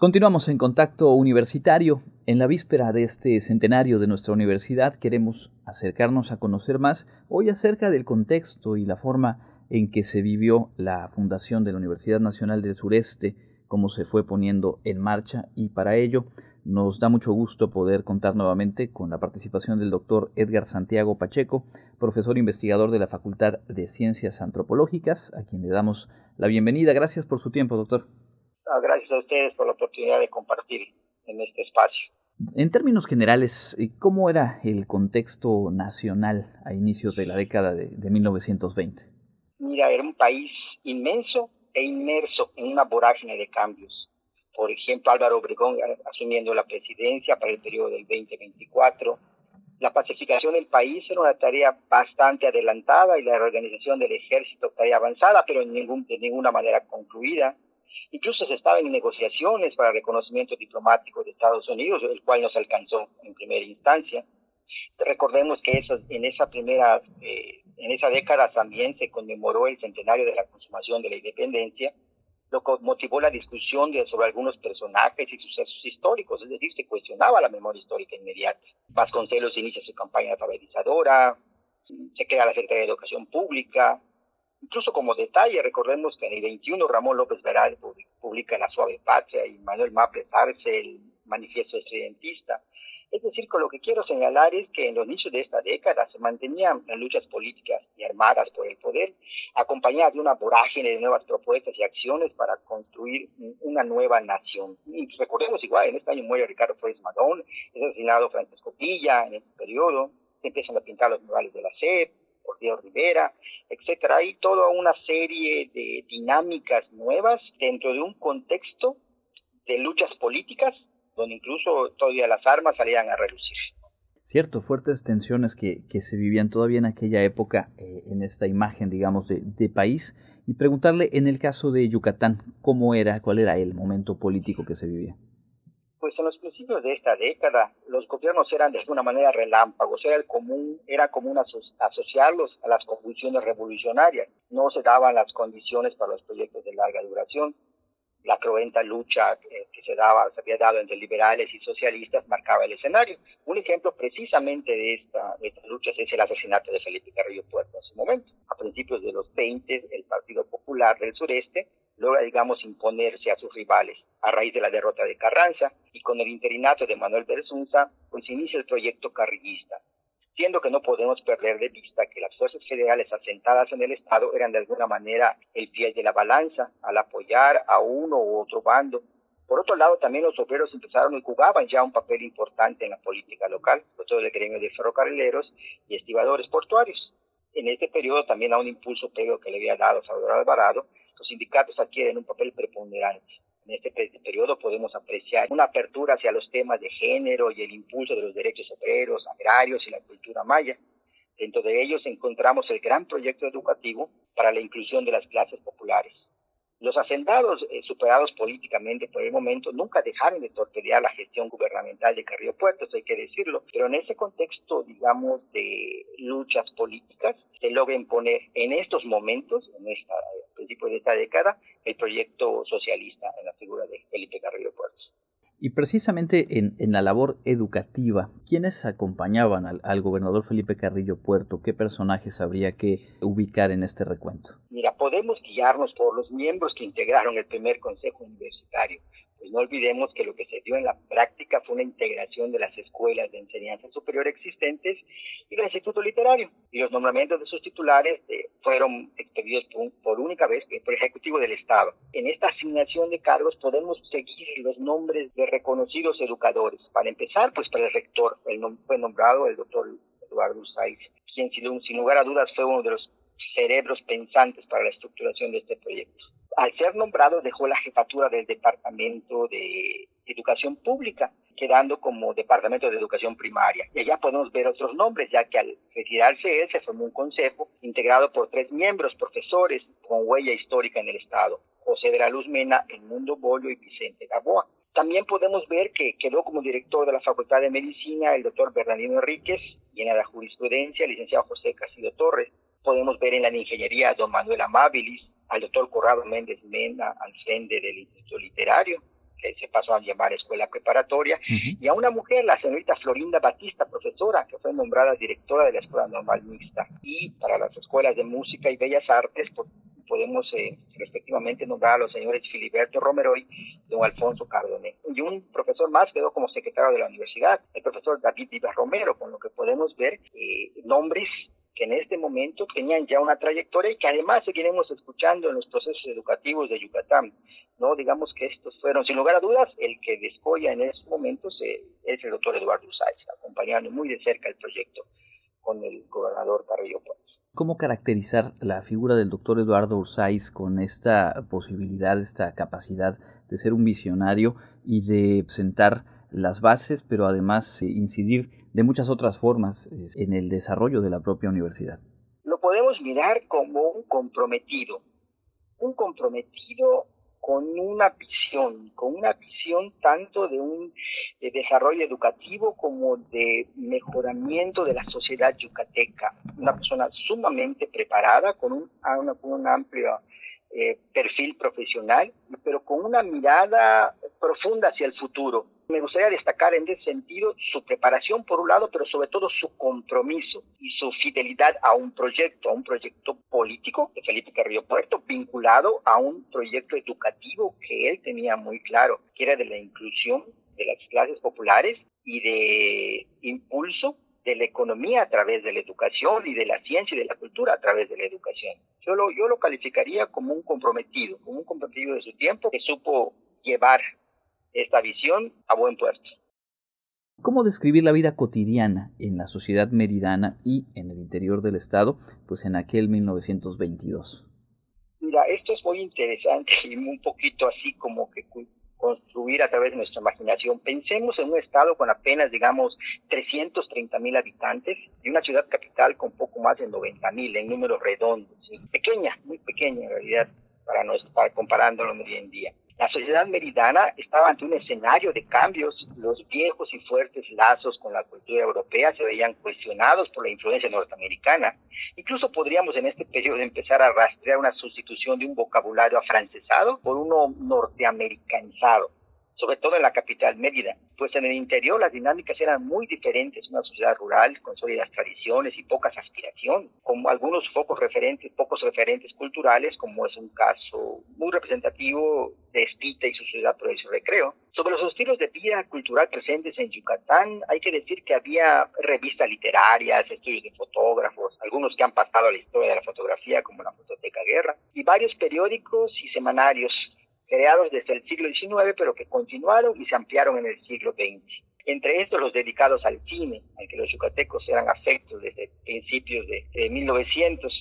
Continuamos en contacto universitario. En la víspera de este centenario de nuestra universidad queremos acercarnos a conocer más hoy acerca del contexto y la forma en que se vivió la fundación de la Universidad Nacional del Sureste, cómo se fue poniendo en marcha y para ello nos da mucho gusto poder contar nuevamente con la participación del doctor Edgar Santiago Pacheco, profesor investigador de la Facultad de Ciencias Antropológicas, a quien le damos la bienvenida. Gracias por su tiempo, doctor. Ah, gracias a ustedes por la oportunidad de compartir en este espacio. En términos generales, eh, ¿cómo era el contexto nacional a inicios de la década de, 1920? Mira, era un país inmenso e inmerso en una vorágine de cambios. Por ejemplo, Álvaro Obregón asumiendo la presidencia para el periodo del 2024. La pacificación del país era una tarea bastante adelantada y la reorganización del ejército tarea avanzada, pero en ningún, de ninguna manera concluida Incluso se estaba en negociaciones para reconocimiento diplomático de Estados Unidos, el cual no se alcanzó en primera instancia. Recordemos que en esa primera, eh, en esa década también se conmemoró el centenario de la consumación de la independencia, lo que motivó la discusión sobre algunos personajes y sucesos históricos, es decir, se cuestionaba la memoria histórica inmediata. Vasconcelos inicia su campaña alfabetizadora, se crea la Secretaría de Educación Pública, Incluso como detalle, recordemos que en el 21 Ramón López Veral publica La Suave Patria y Manuel Maples Arce el Manifiesto Estridentista. Es decir, con lo que quiero señalar es que en los inicios de esta década se mantenían las luchas políticas y armadas por el poder, acompañadas de una vorágine de nuevas propuestas y acciones para construir una nueva nación. Y recordemos igual, en este año muere Ricardo Flores Madón, es asesinado Francisco Villa en este periodo, se empiezan a pintar los murales de la SEP, por Diego Rivera, etcétera. Hay toda una serie de dinámicas nuevas dentro de un contexto de luchas políticas donde incluso todavía las armas salían a relucir. Cierto, fuertes tensiones que, que se vivían todavía en aquella época eh, en esta imagen, digamos, de, de país. Y preguntarle, en el caso de Yucatán, ¿cómo era, cuál era el momento político que se vivía? Pues en los principios de esta década, los gobiernos eran de alguna manera relámpagos, era, común, asociarlos a las convulsiones revolucionarias. No se daban las condiciones para los proyectos de larga duración. La cruenta lucha que se, daba, se había dado entre liberales y socialistas marcaba el escenario. Un ejemplo precisamente de, de estas luchas es el asesinato de Felipe Carrillo Puerto en su momento. A principios de los 20, el Partido Popular del Sureste logra, digamos, imponerse a sus rivales a raíz de la derrota de Carranza y con el interinato de Manuel Bersunza, pues inicia el proyecto carrillista, siendo que no podemos perder de vista que las fuerzas federales asentadas en el Estado eran de alguna manera el pie de la balanza al apoyar a uno u otro bando. Por otro lado, también los obreros empezaron y jugaban ya un papel importante en la política local, sobre todo el gremio de ferrocarrileros y estibadores portuarios. En este periodo también a un impulso previo que le había dado Salvador Alvarado, sindicatos adquieren un papel preponderante. En este periodo podemos apreciar una apertura hacia los temas de género y el impulso de los derechos obreros, agrarios y la cultura maya. Dentro de ellos encontramos el gran proyecto educativo para la inclusión de las clases populares. Los hacendados, eh, superados políticamente por el momento, nunca dejaron de torpedear la gestión gubernamental de Carrillo Puerto, hay que decirlo, pero en ese contexto, digamos, de luchas políticas, se logra imponer en estos momentos, en esta principio de esta década, el proyecto socialista en la figura de Felipe Carrillo Puerto. Y precisamente en, la labor educativa, ¿quiénes acompañaban al, gobernador Felipe Carrillo Puerto? ¿Qué personajes habría que ubicar en este recuento? Mira, podemos guiarnos por los miembros que integraron el primer consejo universitario. Pues no olvidemos que lo que se dio en la práctica fue una integración de las escuelas de enseñanza superior existentes y del Instituto Literario. Y los nombramientos de sus titulares eh, fueron expedidos por, única vez por el Ejecutivo del Estado. En esta asignación de cargos podemos seguir los nombres de reconocidos educadores. Para empezar, pues para el rector fue nombrado el doctor Eduardo Saiz, quien sin lugar a dudas fue uno de los cerebros pensantes para la estructuración de este proyecto al ser nombrado dejó la jefatura del Departamento de Educación Pública, quedando como Departamento de Educación Primaria. Y allá podemos ver otros nombres, ya que al retirarse él se formó un consejo integrado por tres miembros, profesores con huella histórica en el Estado, José de la Luz Mena, Mundo Bollo y Vicente Gaboa. También podemos ver que quedó como director de la Facultad de Medicina el doctor Bernardino Enríquez y en la jurisprudencia el licenciado José Castillo Torres. Podemos ver en la ingeniería a don Manuel Amabilis, al doctor Corrado Méndez Mena al frente del Instituto Literario, que se pasó a llamar escuela preparatoria, y a una mujer, la señorita Florinda Batista, profesora, que fue nombrada directora de la Escuela Normal Mixta. Y para las escuelas de música y bellas artes, podemos eh, respectivamente nombrar a los señores Filiberto Romero y don Alfonso Cardoné. Y un profesor más quedó como secretario de la universidad, el profesor David Vivas Romero, con lo que podemos ver eh, nombres que en este momento tenían ya una trayectoria y que además seguiremos escuchando en los procesos educativos de Yucatán. No digamos que estos fueron, sin lugar a dudas, el que descolla en estos momentos eh, es el doctor Eduardo Usáiz, acompañando muy de cerca el proyecto con el gobernador Carrillo Puerto. ¿Cómo caracterizar la figura del doctor Eduardo Ursáiz con esta posibilidad, esta capacidad de ser un visionario y de sentar las bases, pero además eh, incidir de muchas otras formas en el desarrollo de la propia universidad? Lo podemos mirar como un comprometido, un comprometido con una visión, con una visión tanto de un desarrollo educativo como de mejoramiento de la sociedad yucateca. Una persona sumamente preparada, con un, con un amplio eh, perfil profesional, pero con una mirada profunda hacia el futuro. Me gustaría destacar en ese sentido su preparación por un lado, pero sobre todo su compromiso y su fidelidad a un proyecto, a un proyecto político de Felipe Carrillo Puerto, vinculado a un proyecto educativo que él tenía muy claro, que era de la inclusión de las clases populares y de impulso de la economía a través de la educación y de la ciencia y de la cultura a través de la educación. Yo lo, yo lo calificaría como un comprometido, como un comprometido de su tiempo que supo llevar esta visión a buen puerto. ¿Cómo describir la vida cotidiana en la sociedad meridana y en el interior del Estado, pues en aquel 1922? Mira, esto es muy interesante y un poquito así como que construir a través de nuestra imaginación. Pensemos en un estado con apenas, digamos, 330 mil habitantes y una ciudad capital con poco más de 90 mil en números redondos. Pequeña, muy pequeña en realidad, para, para comparándolo hoy en día. La sociedad meridana estaba ante un escenario de cambios. Los viejos y fuertes lazos con la cultura europea se veían cuestionados por la influencia norteamericana. Incluso podríamos en este periodo empezar a rastrear una sustitución de un vocabulario afrancesado por uno norteamericanizado sobre todo en la capital Mérida, pues en el interior las dinámicas eran muy diferentes, una sociedad rural con sólidas tradiciones y pocas aspiraciones, como algunos focos referentes, pocos referentes culturales, como es un caso muy representativo de Espita y su ciudad por su recreo. Sobre los estilos de vida cultural presentes en Yucatán, hay que decir que había revistas literarias, estudios de fotógrafos, algunos que han pasado a la historia de la fotografía, como la Fototeca Guerra, y varios periódicos y semanarios creados desde el siglo XIX, pero que continuaron y se ampliaron en el siglo XX. Entre estos los dedicados al cine, al que los yucatecos eran afectos desde principios de, 1900.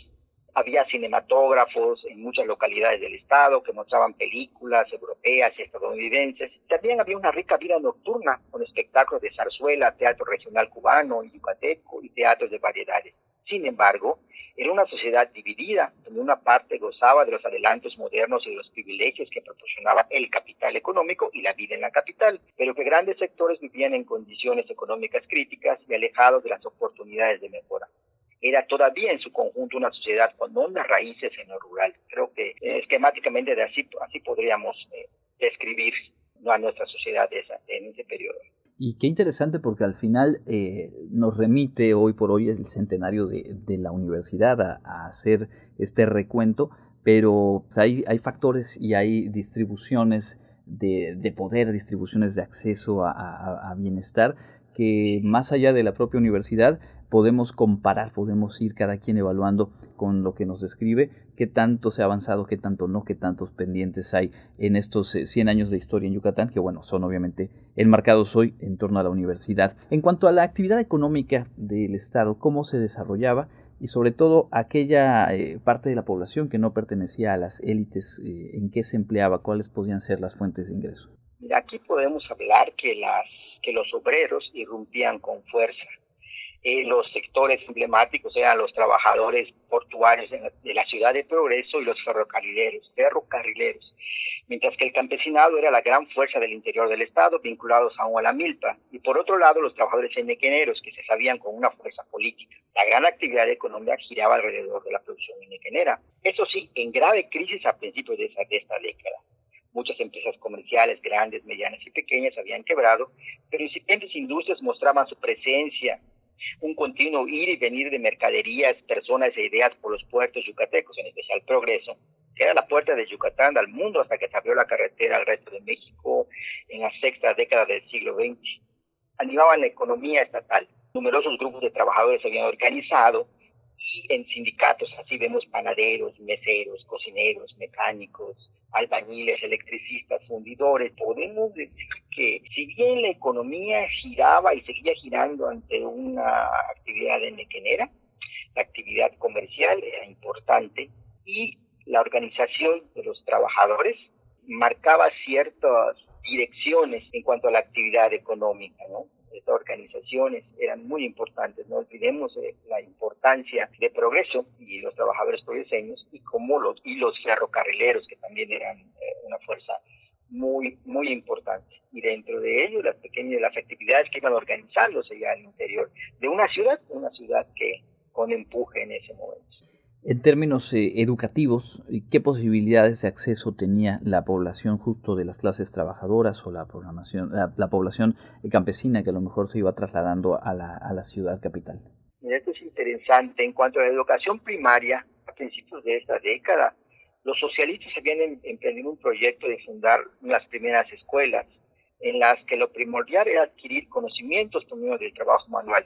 Había cinematógrafos en muchas localidades del estado que mostraban películas europeas y estadounidenses. También había una rica vida nocturna con espectáculos de zarzuela, teatro regional cubano y yucateco y teatros de variedades. Sin embargo, era una sociedad dividida, donde una parte gozaba de los adelantos modernos y de los privilegios que proporcionaba el capital económico y la vida en la capital, pero que grandes sectores vivían en condiciones económicas críticas y alejados de las oportunidades de mejora era todavía en su conjunto una sociedad con hondas raíces en lo rural. Creo que eh, esquemáticamente de así, así podríamos eh, describir a nuestra sociedad en ese periodo. Y qué interesante porque al final eh, nos remite hoy por hoy el centenario de, la universidad a, hacer este recuento, pero pues, hay, hay factores y hay distribuciones de, poder, distribuciones de acceso a, bienestar que más allá de la propia universidad podemos comparar, podemos ir cada quien evaluando con lo que nos describe, qué tanto se ha avanzado, qué tanto no, qué tantos pendientes hay en estos 100 eh, años de historia en Yucatán, que bueno, son obviamente enmarcados hoy en torno a la universidad. En cuanto a la actividad económica del Estado, cómo se desarrollaba y sobre todo aquella eh, parte de la población que no pertenecía a las élites, eh, en qué se empleaba, cuáles podían ser las fuentes de ingreso. aquí podemos hablar que, las, que los obreros irrumpían con fuerza eh, los sectores emblemáticos eran los trabajadores portuarios de la, ciudad de Progreso y los ferrocarrileros, ferrocarrileros, mientras que el campesinado era la gran fuerza del interior del Estado, vinculados aún a la milpa, y por otro lado los trabajadores enequeneros, que se sabían con una fuerza política. La gran actividad económica giraba alrededor de la producción enequenera, eso sí, en grave crisis a principios de, esa, de esta década. Muchas empresas comerciales, grandes, medianas y pequeñas, habían quebrado, pero incipientes industrias mostraban su presencia, un continuo ir y venir de mercaderías, personas e ideas por los puertos yucatecos, en especial Progreso, que era la puerta de Yucatán al mundo hasta que se abrió la carretera al resto de México en la sexta década del siglo XX. Animaban la economía estatal. Numerosos grupos de trabajadores se habían organizado y en sindicatos así vemos panaderos, meseros, cocineros, mecánicos, albañiles, electricistas, fundidores. Podemos decir que si bien la economía giraba y seguía girando ante una actividad de mequenera, la actividad comercial era importante y la organización de los trabajadores marcaba ciertas direcciones en cuanto a la actividad económica, ¿no? Estas organizaciones eran muy importantes, no olvidemos eh, la importancia de progreso y los trabajadores progreseños y como los y los ferrocarrileros que también eran eh, una fuerza muy muy importante. Y dentro de ello las pequeñas las actividades que iban organizándose ya al interior de una ciudad una ciudad que con empuje en ese momento en términos eh, educativos, ¿qué posibilidades de acceso tenía la población justo de las clases trabajadoras o la, programación, la, población campesina que a lo mejor se iba trasladando a la, a la ciudad capital? Esto es interesante. En cuanto a la educación primaria, a principios de esta década, los socialistas habían em, emprendido un proyecto de fundar las primeras escuelas en las que lo primordial era adquirir conocimientos por medio del trabajo manual.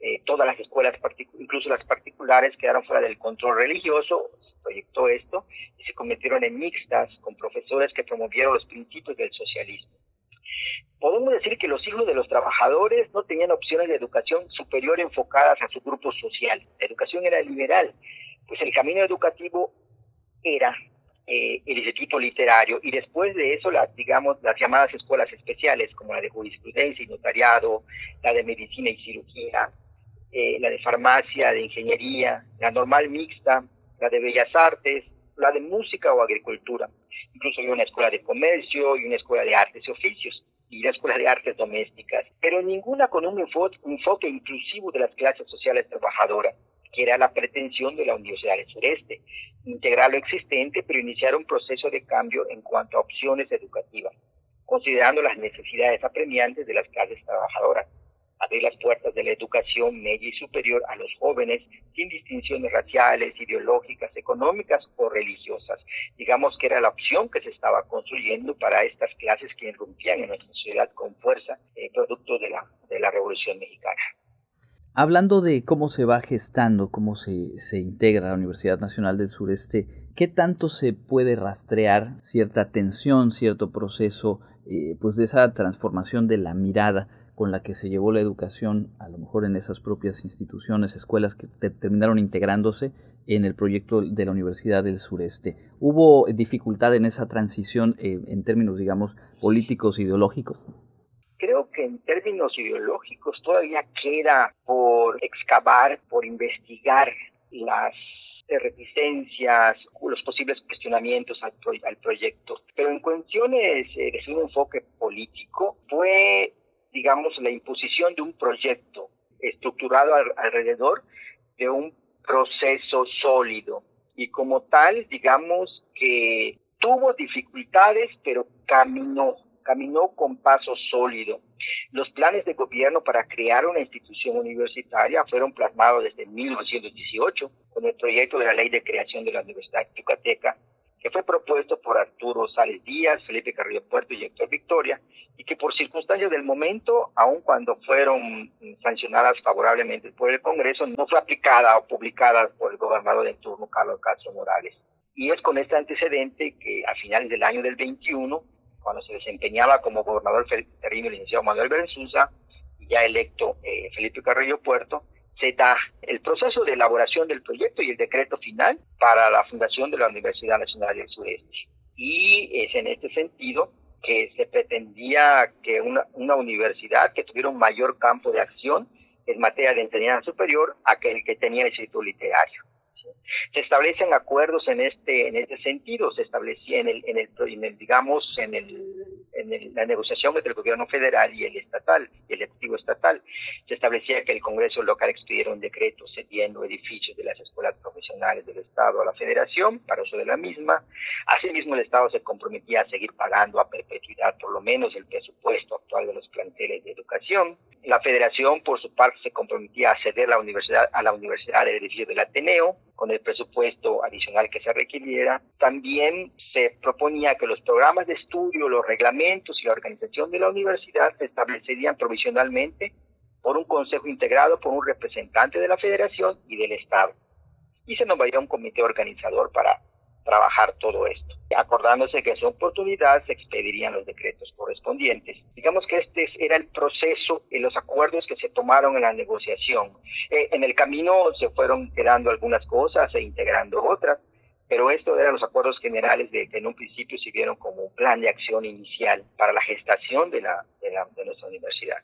Eh, todas las escuelas, incluso las particulares, quedaron fuera del control religioso, se proyectó esto y se convirtieron en mixtas con profesores que promovieron los principios del socialismo. Podemos decir que los hijos de los trabajadores no tenían opciones de educación superior enfocadas a su grupo social. La educación era liberal, pues el camino educativo era eh, el instituto literario y después de eso las digamos las llamadas escuelas especiales como la de jurisprudencia y notariado la de medicina y cirugía eh, la de farmacia, de ingeniería, la normal mixta, la de bellas artes, la de música o agricultura. Incluso hay una escuela de comercio y una escuela de artes y oficios y la escuela de artes domésticas, pero ninguna con un enfoque inclusivo de las clases sociales trabajadoras, que era la pretensión de la Universidad del Sureste, integrar lo existente, pero iniciar un proceso de cambio en cuanto a opciones educativas, considerando las necesidades apremiantes de las clases trabajadoras abrir las puertas de la educación media y superior a los jóvenes sin distinciones raciales, ideológicas, económicas o religiosas. Digamos que era la opción que se estaba construyendo para estas clases que irrumpían en nuestra sociedad con fuerza, eh, producto de la, de la Revolución Mexicana. Hablando de cómo se va gestando, cómo se, se integra la Universidad Nacional del Sureste, ¿qué tanto se puede rastrear cierta tensión, cierto proceso, eh, pues de esa transformación de la mirada con la que se llevó la educación, a lo mejor en esas propias instituciones, escuelas que terminaron integrándose en el proyecto de la Universidad del Sureste. ¿Hubo dificultad en esa transición eh, en términos, digamos, políticos, ideológicos? Creo que en términos ideológicos todavía queda por excavar, por investigar las reticencias, los posibles cuestionamientos al, proyecto. Pero en cuestiones eh, de un enfoque político, fue digamos, la imposición de un proyecto estructurado alrededor de un proceso sólido y como tal, digamos que tuvo dificultades, pero caminó, caminó con paso sólido. Los planes de gobierno para crear una institución universitaria fueron plasmados desde 1918 con el proyecto de la Ley de Creación de la Universidad Yucateca que fue propuesto por Arturo Sales Díaz, Felipe Carrillo Puerto y Héctor Victoria, y que por circunstancias del momento, aun cuando fueron sancionadas favorablemente por el Congreso, no fue aplicada o publicada por el gobernador de turno, Carlos Castro Morales. Y es con este antecedente que a finales del año del 21, cuando se desempeñaba como gobernador terrible el licenciado Manuel Berenzuza, y ya electo eh, Felipe Carrillo Puerto, se da el proceso de elaboración del proyecto y el decreto final para la fundación de la Universidad Nacional del Sureste. Y es en este sentido que se pretendía que una, una universidad que tuviera un mayor campo de acción en materia de enseñanza superior a que el que tenía el Instituto Literario. Se establecen acuerdos en este en este sentido, se establecía en el, en el, digamos en el, en la negociación entre el gobierno federal y el estatal, el ejecutivo estatal, se establecía que el Congreso local expidiera un decreto cediendo edificios de las escuelas profesionales del Estado a la Federación para uso de la misma. Asimismo, el Estado se comprometía a seguir pagando a perpetuidad por lo menos el presupuesto actual de los planteles de educación. La Federación, por su parte, se comprometía a ceder la universidad, a la universidad el edificio del Ateneo con el presupuesto adicional que se requiriera. También se proponía que los programas de estudio, los reglamentos y la organización de la universidad se establecerían provisionalmente por un consejo integrado por un representante de la federación y del Estado. Y se nombraría un comité organizador para trabajar todo esto, acordándose que en su oportunidad se expedirían los decretos correspondientes. Digamos que este era el proceso y los acuerdos que se tomaron en la negociación. Eh, en el camino se fueron quedando algunas cosas e integrando otras, pero estos eran los acuerdos generales de que en un principio se vieron como un plan de acción inicial para la gestación de, la, de nuestra universidad.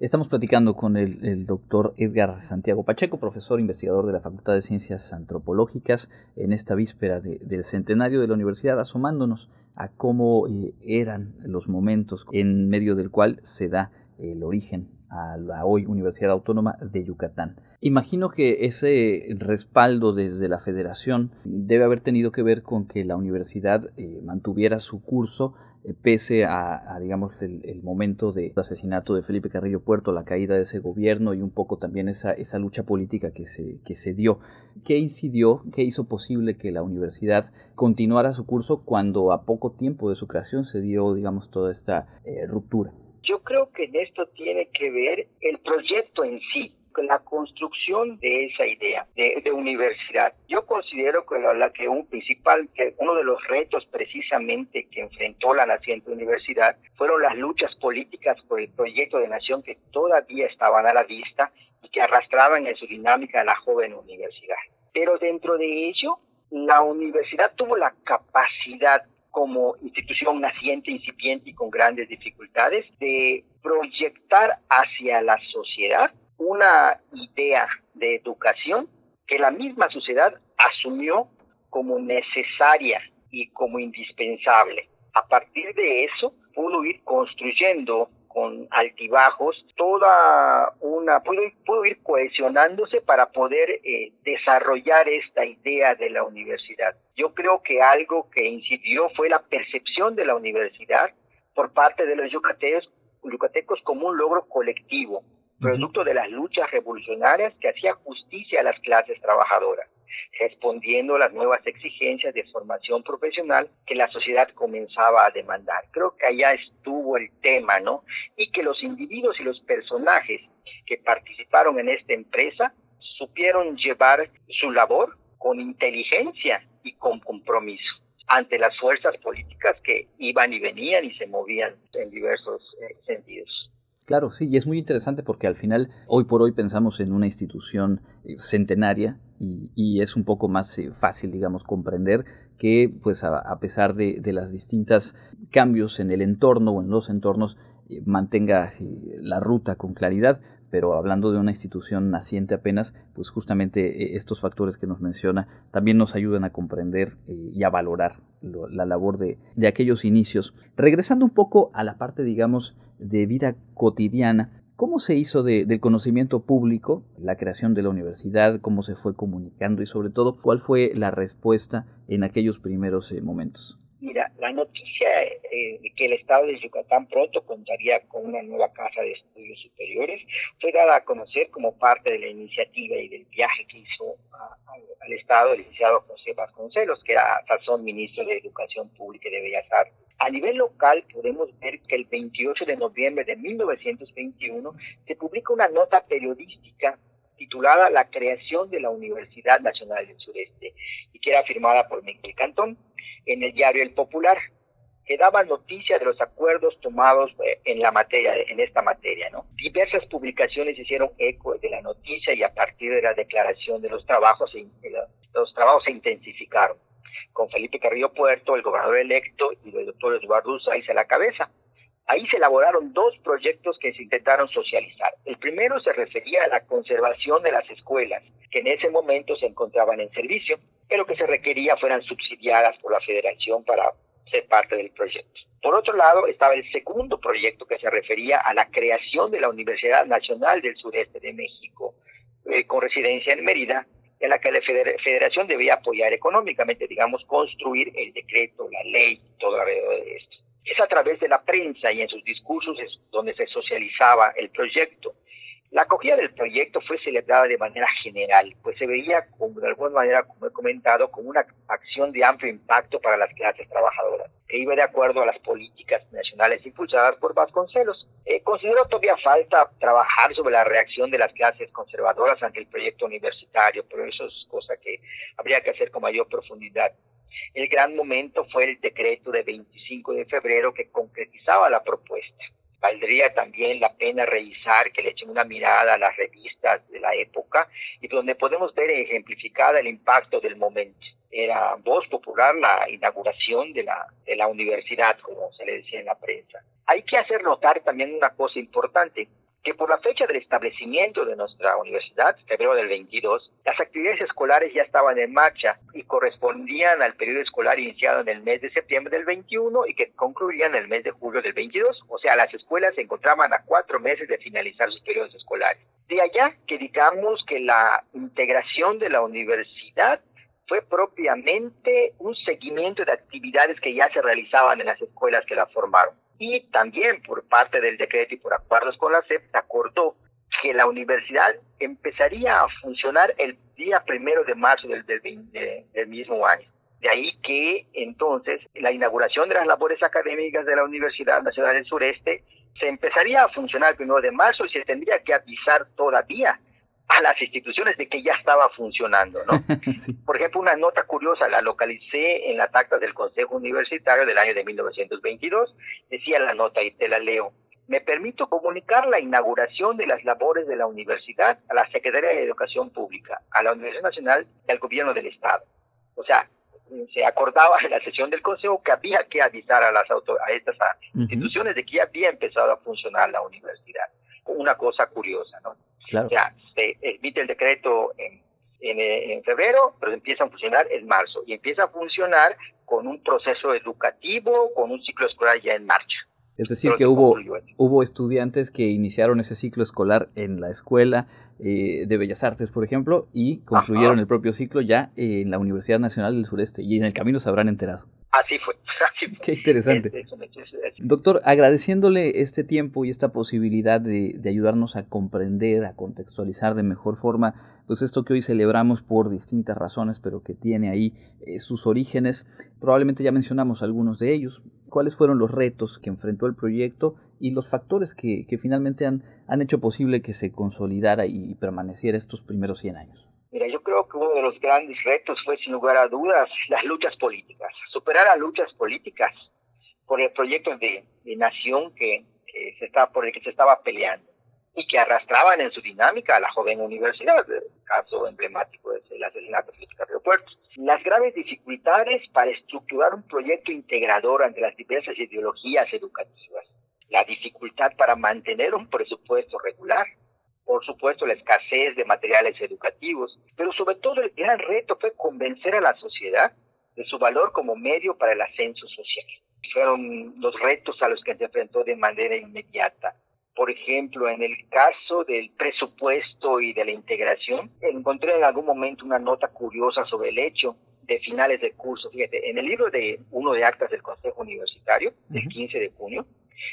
Estamos platicando con el, doctor Edgar Santiago Pacheco, profesor investigador de la Facultad de Ciencias Antropológicas, en esta víspera del centenario de la universidad, asomándonos a cómo eh, eran los momentos en medio del cual se da el origen a la hoy Universidad Autónoma de Yucatán. Imagino que ese respaldo desde la federación debe haber tenido que ver con que la universidad eh, mantuviera su curso pese a, digamos, el, momento del asesinato de Felipe Carrillo Puerto, la caída de ese gobierno y un poco también esa, lucha política que se, que dio. ¿Qué incidió, qué hizo posible que la universidad continuara su curso cuando a poco tiempo de su creación se dio, digamos, toda esta eh, ruptura? Yo creo que en esto tiene que ver el proyecto en sí la construcción de esa idea de, universidad. Yo considero que, la, que un principal, que uno de los retos precisamente que enfrentó la naciente universidad fueron las luchas políticas por el proyecto de nación que todavía estaban a la vista y que arrastraban en su dinámica a la joven universidad. Pero dentro de ello, la universidad tuvo la capacidad como institución naciente, incipiente y con grandes dificultades, de proyectar hacia la sociedad una idea de educación que la misma sociedad asumió como necesaria y como indispensable. A partir de eso, pudo ir construyendo con altibajos toda una, pudo, ir cohesionándose para poder eh, desarrollar esta idea de la universidad. Yo creo que algo que incidió fue la percepción de la universidad por parte de los yucatecos, yucatecos como un logro colectivo, producto de las luchas revolucionarias que hacía justicia a las clases trabajadoras, respondiendo a las nuevas exigencias de formación profesional que la sociedad comenzaba a demandar. Creo que allá estuvo el tema, ¿no? Y que los individuos y los personajes que participaron en esta empresa supieron llevar su labor con inteligencia y con compromiso ante las fuerzas políticas que iban y venían y se movían en diversos eh, sentidos. Claro, sí, y es muy interesante porque al final, hoy por hoy pensamos en una institución eh, centenaria y, es un poco más eh, fácil, digamos, comprender que, pues, a, pesar de, de las distintas cambios en el entorno o en los entornos, eh, mantenga la ruta con claridad, pero hablando de una institución naciente apenas, pues justamente estos factores que nos menciona también nos ayudan a comprender y a valorar la labor de, de aquellos inicios. Regresando un poco a la parte, digamos, de vida cotidiana. ¿Cómo se hizo del conocimiento público la creación de la universidad? ¿Cómo se fue comunicando? Y sobre todo, ¿cuál fue la respuesta en aquellos primeros eh, momentos? Mira, la noticia eh, de que el Estado de Yucatán pronto contaría con una nueva casa de estudios superiores fue dada a conocer como parte de la iniciativa y del viaje que hizo al Estado el licenciado José Vasconcelos, que era sazón ministro de Educación Pública y de Bellas Artes. A nivel local podemos ver que el 28 de noviembre de 1921 se publica una nota periodística titulada La creación de la Universidad Nacional del Sureste y que era firmada por Miguel Cantón en el diario El Popular, que daba noticia de los acuerdos tomados eh, en la materia, en esta materia, ¿no? Diversas publicaciones hicieron eco de la noticia y a partir de la declaración de los trabajos, los trabajos se intensificaron. Con Felipe Carrillo Puerto, el gobernador electo, y el doctor Eduardo Sáiz a la cabeza. Ahí se elaboraron dos proyectos que se intentaron socializar. El primero se refería a la conservación de las escuelas, que en ese momento se encontraban en servicio, pero que se requería fueran subsidiadas por la federación para ser parte del proyecto. Por otro lado, estaba el segundo proyecto que se refería a la creación de la Universidad Nacional del Sureste de México, eh, con residencia en Mérida, en la que la federación debía apoyar económicamente, digamos, construir el decreto, la ley, todo alrededor de esto. Es a través de la prensa y en sus discursos donde se socializaba el proyecto. La acogida del proyecto fue celebrada de manera general, pues se veía, como de alguna manera, como he comentado, como una acción de amplio impacto para las clases trabajadoras, que iba de acuerdo a las políticas nacionales impulsadas por Vasconcelos. Eh, considero todavía falta trabajar sobre la reacción de las clases conservadoras ante el proyecto universitario, pero eso es cosa que habría que hacer con mayor profundidad. El gran momento fue el decreto de 25 de febrero que concretizaba la propuesta valdría también la pena revisar, que le echen una mirada a las revistas de la época y donde podemos ver ejemplificada el impacto del momento. Era voz popular la inauguración de la, de la universidad, como se le decía en la prensa. Hay que hacer notar también una cosa importante, que por la fecha del establecimiento de nuestra universidad, febrero del 22, las actividades escolares ya estaban en marcha y correspondían al periodo escolar iniciado en el mes de septiembre del 21 y que concluían en el mes de julio del 22. O sea, las escuelas se encontraban a cuatro meses de finalizar sus periodos escolares. De allá que digamos que la integración de la universidad fue propiamente un seguimiento de actividades que ya se realizaban en las escuelas que la formaron y también por parte del decreto y por acuerdos con la SEP se acordó que la universidad empezaría a funcionar el día primero de marzo del, del, mismo año. De ahí que entonces la inauguración de las labores académicas de la Universidad Nacional del Sureste se empezaría a funcionar el primero de marzo y se tendría que avisar todavía a las instituciones de que ya estaba funcionando, ¿no? Por ejemplo, una nota curiosa, la localicé en las actas del Consejo Universitario del año de 1922, decía la nota y te la leo. Me permito comunicar la inauguración de las labores de la universidad a la Secretaría de Educación Pública, a la Universidad Nacional y al Gobierno del Estado. O sea, se acordaba en la sesión del Consejo que había que avisar a, las a estas instituciones de que ya había empezado a funcionar la universidad. Una cosa curiosa, ¿no? Claro. Ya, se emite el decreto en, en, febrero, pero empieza a funcionar en marzo y empieza a funcionar con un proceso educativo, con un ciclo escolar ya en marcha. Es decir, que hubo, hubo estudiantes que iniciaron ese ciclo escolar en la escuela eh, de Bellas Artes, por ejemplo, y concluyeron el propio ciclo ya en la Universidad Nacional del Sureste, y en el camino se habrán enterado. Así fue. Qué interesante. Doctor, agradeciéndole este tiempo y esta posibilidad de, ayudarnos a comprender, a contextualizar de mejor forma, pues esto que hoy celebramos por distintas razones, pero que tiene ahí eh, sus orígenes, probablemente ya mencionamos algunos de ellos. ¿Cuáles fueron los retos que enfrentó el proyecto y los factores que, que finalmente han, han hecho posible que se consolidara y permaneciera estos primeros 100 años? Mira, yo creo que uno de los grandes retos fue, sin lugar a dudas, las luchas políticas. Superar las luchas políticas por el proyecto de, nación que, se estaba, por el que se estaba peleando y que arrastraban en su dinámica a la joven universidad, el caso emblemático es el asesinato de los aeropuertos. Las graves dificultades para estructurar un proyecto integrador ante las diversas ideologías educativas, la dificultad para mantener un presupuesto regular, por supuesto la escasez de materiales educativos, pero sobre todo el gran reto fue convencer a la sociedad de su valor como medio para el ascenso social. Fueron los retos a los que se enfrentó de manera inmediata. Por ejemplo, en el caso del presupuesto y de la integración, encontré en algún momento una nota curiosa sobre el hecho de finales de curso. Fíjate, en el libro de uno de actas del Consejo Universitario, del 15 de junio,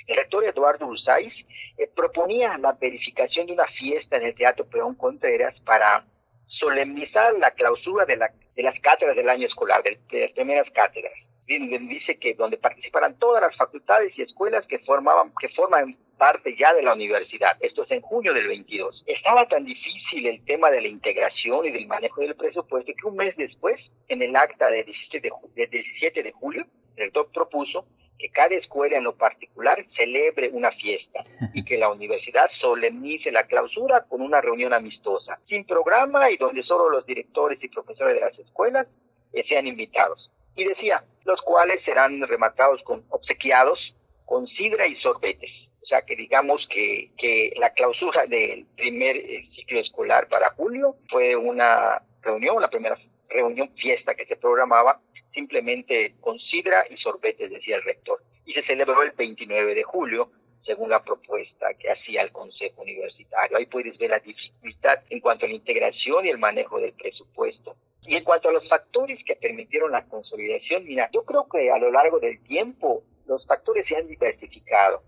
el rector Eduardo Ursáiz eh, proponía la verificación de una fiesta en el Teatro Peón Contreras para solemnizar la clausura de, la, de las cátedras del año escolar, de, las primeras cátedras. Dice que donde participaran todas las facultades y escuelas que formaban, forman parte ya de la universidad. Esto es en junio del 22. Estaba tan difícil el tema de la integración y del manejo del presupuesto que un mes después, en el acta de 17 de, 17 de julio, el rector propuso que cada escuela en lo particular celebre una fiesta y que la universidad solemnice la clausura con una reunión amistosa, sin programa y donde solo los directores y profesores de las escuelas eh, sean invitados. Y decía, los cuales serán rematados con obsequiados con sidra y sorbetes. O sea que digamos que, que la clausura del primer eh, ciclo escolar para julio fue una reunión, la primera reunión fiesta que se programaba simplemente con sidra y sorbetes, decía el rector. Y se celebró el 29 de julio, según la propuesta que hacía el Consejo Universitario. Ahí puedes ver la dificultad en cuanto a la integración y el manejo del presupuesto. Y en cuanto a los factores que permitieron la consolidación, mira, yo creo que a lo largo del tiempo los factores se han diversificado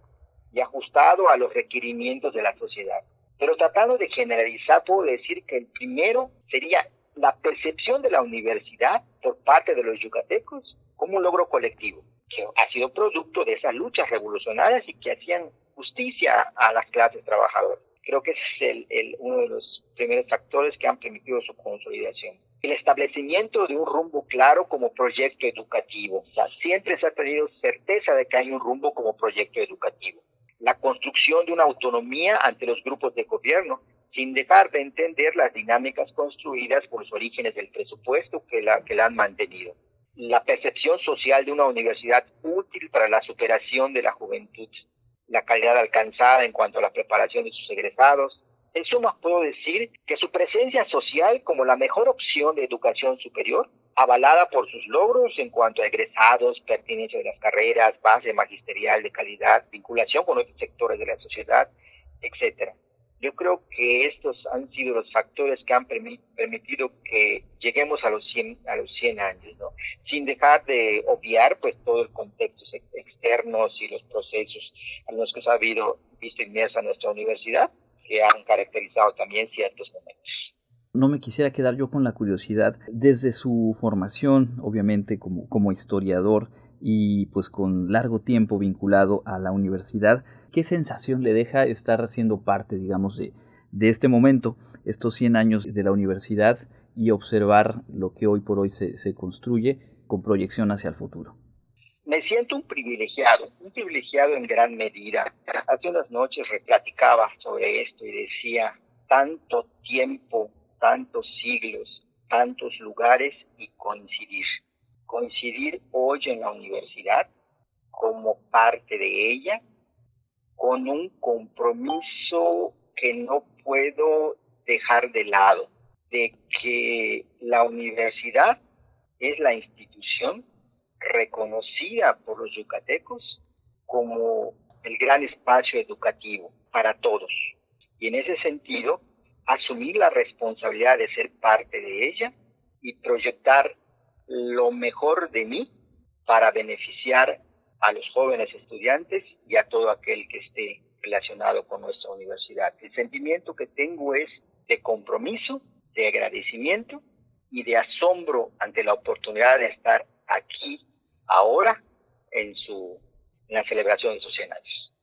y ajustado a los requerimientos de la sociedad. Pero tratando de generalizar, puedo decir que el primero sería la percepción de la universidad por parte de los yucatecos como un logro colectivo, que ha sido producto de esas luchas revolucionarias y que hacían justicia a las clases trabajadoras. Creo que es el, uno de los primeros factores que han permitido su consolidación. El establecimiento de un rumbo claro como proyecto educativo. siempre se ha tenido certeza de que hay un rumbo como proyecto educativo. La construcción de una autonomía ante los grupos de gobierno sin dejar de entender las dinámicas construidas por los orígenes del presupuesto que la, que la han mantenido. La percepción social de una universidad útil para la superación de la juventud, la calidad alcanzada en cuanto a la preparación de sus egresados. En suma, puedo decir que su presencia social como la mejor opción de educación superior, avalada por sus logros en cuanto a egresados, pertinencia de las carreras, base magisterial de calidad, vinculación con otros sectores de la sociedad, etcétera. Yo creo que estos han sido los factores que han permitido que lleguemos a los 100, a los 100 años, ¿no? Sin dejar de obviar pues todo el contexto externos y los procesos a los que se ha habido visto inmersa nuestra universidad, que han caracterizado también ciertos momentos. No me quisiera quedar yo con la curiosidad, desde su formación, obviamente como historiador, y pues con largo tiempo vinculado a la universidad, ¿qué sensación le deja estar siendo parte, digamos, de, de este momento, estos 100 años de la universidad y observar lo que hoy por hoy se, se construye con proyección hacia el futuro? Me siento un privilegiado, un privilegiado en gran medida. Hace unas noches replaticaba sobre esto y decía, tanto tiempo, tantos siglos, tantos lugares y coincidir coincidir hoy en la universidad como parte de ella, con un compromiso que no puedo dejar de lado, de que la universidad es la institución reconocida por los yucatecos como el gran espacio educativo para todos. Y en ese sentido, asumir la responsabilidad de ser parte de ella y proyectar lo mejor de mí para beneficiar a los jóvenes estudiantes y a todo aquel que esté relacionado con nuestra universidad. El sentimiento que tengo es de compromiso, de agradecimiento y de asombro ante la oportunidad de estar aquí ahora en su en la celebración de sus 100 años.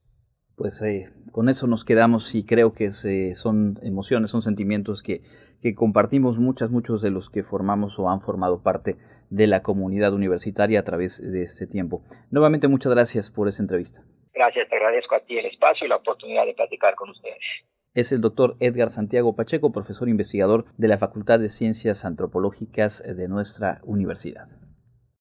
Pues eh, con eso nos quedamos y creo que son emociones, son sentimientos que que compartimos muchas, muchos de los que formamos o han formado parte de la comunidad universitaria a través de este tiempo. Nuevamente, muchas gracias por esa entrevista. Gracias, te agradezco a ti el espacio y la oportunidad de platicar con ustedes. Es el doctor Edgar Santiago Pacheco, profesor investigador de la Facultad de Ciencias Antropológicas de nuestra universidad.